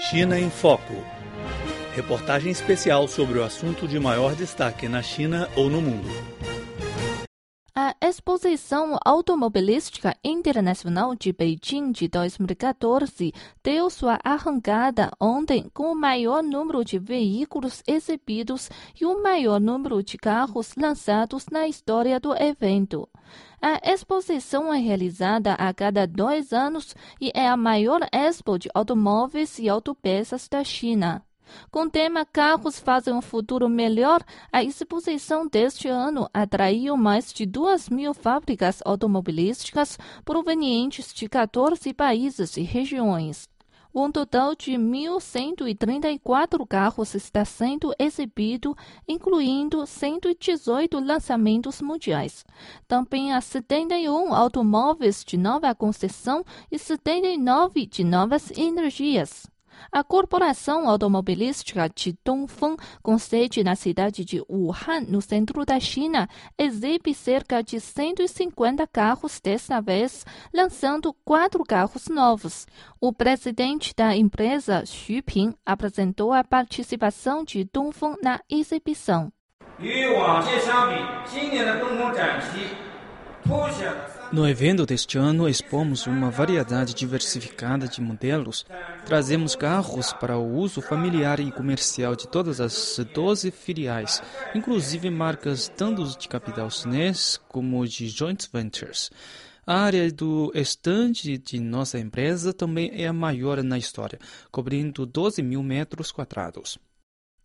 China em Foco. Reportagem especial sobre o assunto de maior destaque na China ou no mundo. A Exposição Automobilística Internacional de Beijing de 2014 deu sua arrancada ontem com o maior número de veículos exibidos e o maior número de carros lançados na história do evento. A exposição é realizada a cada dois anos e é a maior expo de automóveis e autopeças da China. Com o tema Carros fazem um futuro melhor, a exposição deste ano atraiu mais de duas mil fábricas automobilísticas provenientes de 14 países e regiões. Um total de 1.134 carros está sendo exibido, incluindo 118 lançamentos mundiais. Também há 71 automóveis de nova concessão e 79 de novas energias. A corporação automobilística de Dongfeng, com sede na cidade de Wuhan, no centro da China, exibe cerca de 150 carros desta vez, lançando quatro carros novos. O presidente da empresa, Xu Ping, apresentou a participação de Dongfeng na exibição. No evento deste ano, expomos uma variedade diversificada de modelos. Trazemos carros para o uso familiar e comercial de todas as 12 filiais, inclusive marcas tanto de capital chinês como de joint ventures. A área do estande de nossa empresa também é a maior na história, cobrindo 12 mil metros quadrados.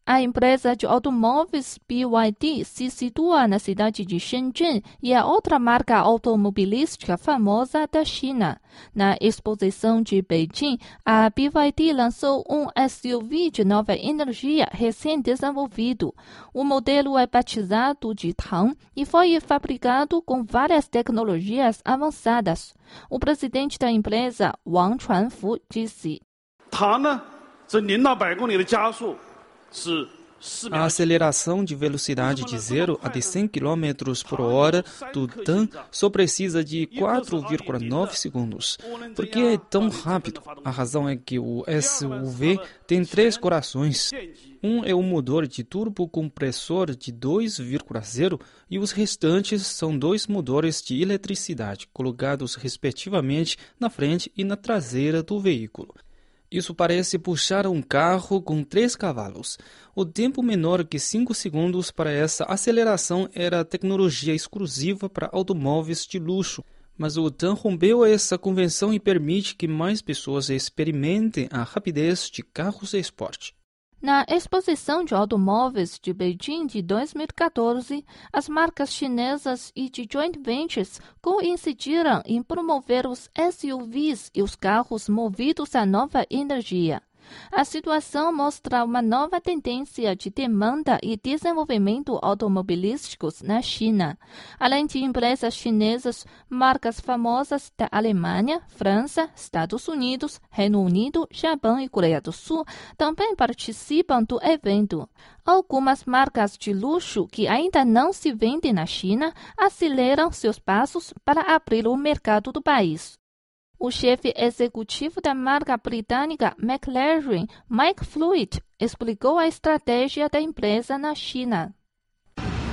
A empresa de automóveis BYD se situa na cidade de Shenzhen e é outra marca automobilística famosa da China. Na exposição de Beijing, a BYD lançou um SUV de nova energia recém-desenvolvido. O modelo é batizado de Tang e foi fabricado com várias tecnologias avançadas. O presidente da empresa, Wang Chuanfu, disse. 它呢，这零到百公里的加速是四 A 秒。aceleração de velocidade de 0 a de 100 km por hora do TAN só precisa de 4,9 segundos. Por que é tão rápido? A razão é que o SUV tem três corações. Um é o motor de turbocompressor de 2,0 e os restantes são dois motores de eletricidade colocados respectivamente na frente e na traseira do veículo. Isso parece puxar um carro com três cavalos. O tempo menor que 5 segundos para essa aceleração era tecnologia exclusiva para automóveis de luxo. Mas o TAN rompeu essa convenção e permite que mais pessoas experimentem a rapidez de carros de esporte. Na exposição de automóveis de Beijing de 2014, as marcas chinesas e de joint ventures coincidiram em promover os SUVs e os carros movidos a nova energia. A situação mostra uma nova tendência de demanda e desenvolvimento automobilísticos na China. Além de empresas chinesas, marcas famosas da Alemanha, França, Estados Unidos, Reino Unido, Japão e Coreia do Sul também participam do evento. Algumas marcas de luxo que ainda não se vendem na China aceleram seus passos para abrir o mercado do país. O chefe executivo da marca britânica McLaren, Mike Fluid, explicou a estratégia da empresa na China.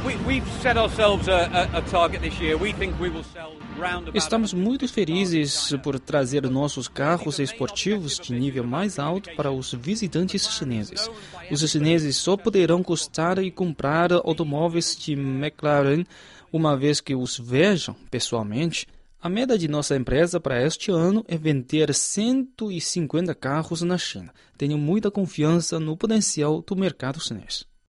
We, we've set ourselves a, a, a target this year. We think we will sell round about Estamos muito felizes por trazer nossos carros esportivos de nível mais alto para os visitantes chineses. Os chineses só poderão gostar e comprar automóveis de McLaren uma vez que os vejam pessoalmente. A meta de nossa empresa para este ano é vender 150 carros na China. Tenho muita confiança no potencial do mercado chinês.